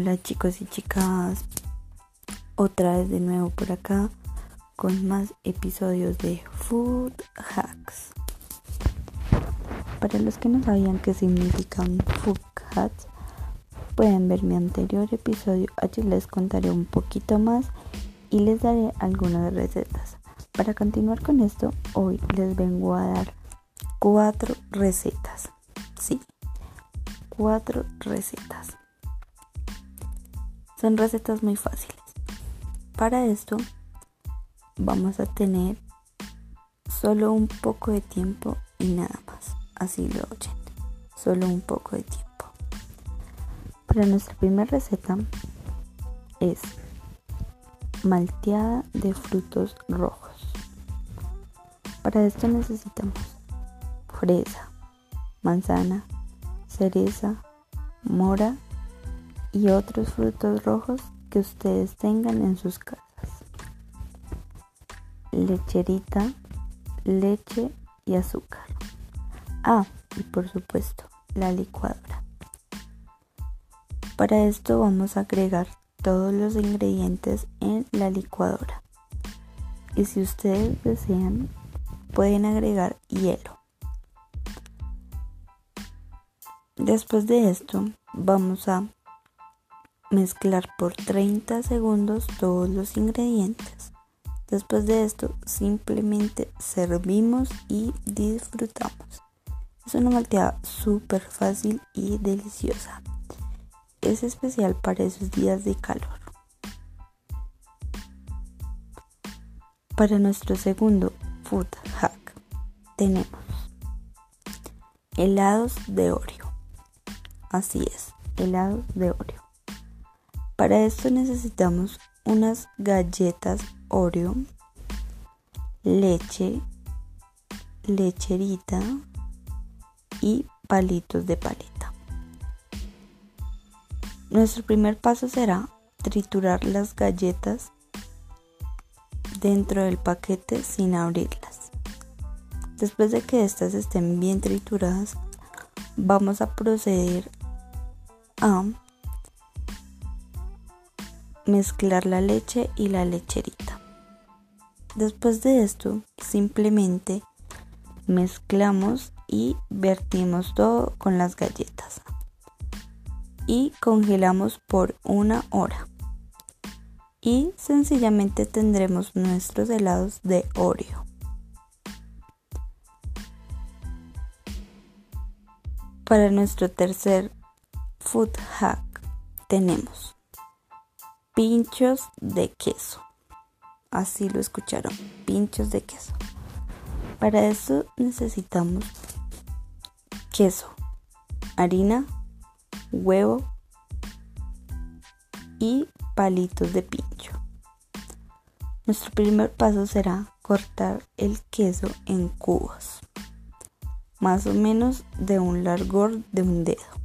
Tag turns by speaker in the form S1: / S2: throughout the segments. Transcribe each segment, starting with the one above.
S1: Hola chicos y chicas, otra vez de nuevo por acá con más episodios de Food Hacks. Para los que no sabían qué significan Food Hacks, pueden ver mi anterior episodio, allí les contaré un poquito más y les daré algunas recetas. Para continuar con esto, hoy les vengo a dar cuatro recetas. Sí, cuatro recetas. Son recetas muy fáciles. Para esto vamos a tener solo un poco de tiempo y nada más. Así lo oyen. Solo un poco de tiempo. Para nuestra primera receta es malteada de frutos rojos. Para esto necesitamos fresa, manzana, cereza, mora y otros frutos rojos que ustedes tengan en sus casas. Lecherita, leche y azúcar. Ah, y por supuesto, la licuadora. Para esto vamos a agregar todos los ingredientes en la licuadora. Y si ustedes desean, pueden agregar hielo. Después de esto, vamos a Mezclar por 30 segundos todos los ingredientes. Después de esto simplemente servimos y disfrutamos. Es una malteada súper fácil y deliciosa. Es especial para esos días de calor. Para nuestro segundo food hack tenemos helados de Oreo. Así es, helados de Oreo. Para esto necesitamos unas galletas Oreo, leche, lecherita y palitos de paleta. Nuestro primer paso será triturar las galletas dentro del paquete sin abrirlas. Después de que estas estén bien trituradas, vamos a proceder a mezclar la leche y la lecherita. Después de esto, simplemente mezclamos y vertimos todo con las galletas. Y congelamos por una hora. Y sencillamente tendremos nuestros helados de Oreo. Para nuestro tercer food hack tenemos pinchos de queso. Así lo escucharon, pinchos de queso. Para eso necesitamos queso, harina, huevo y palitos de pincho. Nuestro primer paso será cortar el queso en cubos, más o menos de un largor de un dedo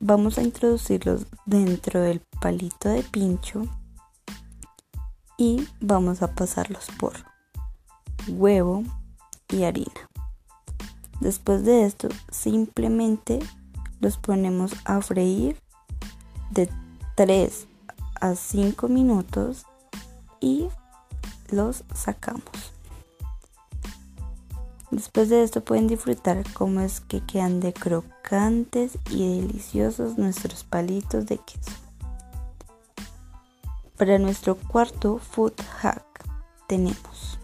S1: vamos a introducirlos dentro del palito de pincho y vamos a pasarlos por huevo y harina. Después de esto simplemente los ponemos a freír de 3 a 5 minutos y los sacamos. Después de esto pueden disfrutar cómo es que quedan de crocantes y deliciosos nuestros palitos de queso. Para nuestro cuarto food hack tenemos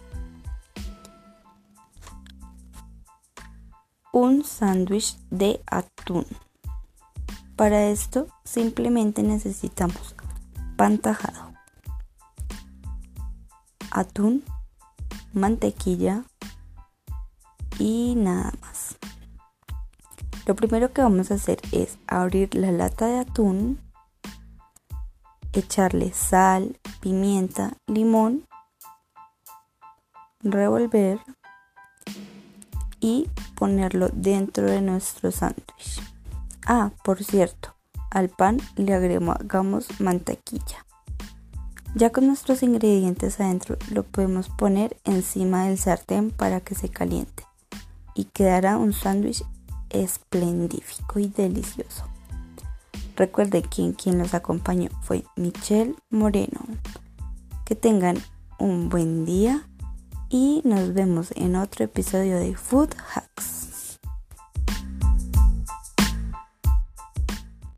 S1: un sándwich de atún. Para esto simplemente necesitamos pan tajado, atún, mantequilla, y nada más. Lo primero que vamos a hacer es abrir la lata de atún, echarle sal, pimienta, limón, revolver y ponerlo dentro de nuestro sándwich. Ah, por cierto, al pan le agregamos mantequilla. Ya con nuestros ingredientes adentro lo podemos poner encima del sartén para que se caliente y quedará un sándwich esplendífico y delicioso. Recuerde que quien los acompañó fue Michelle Moreno. Que tengan un buen día y nos vemos en otro episodio de Food Hacks.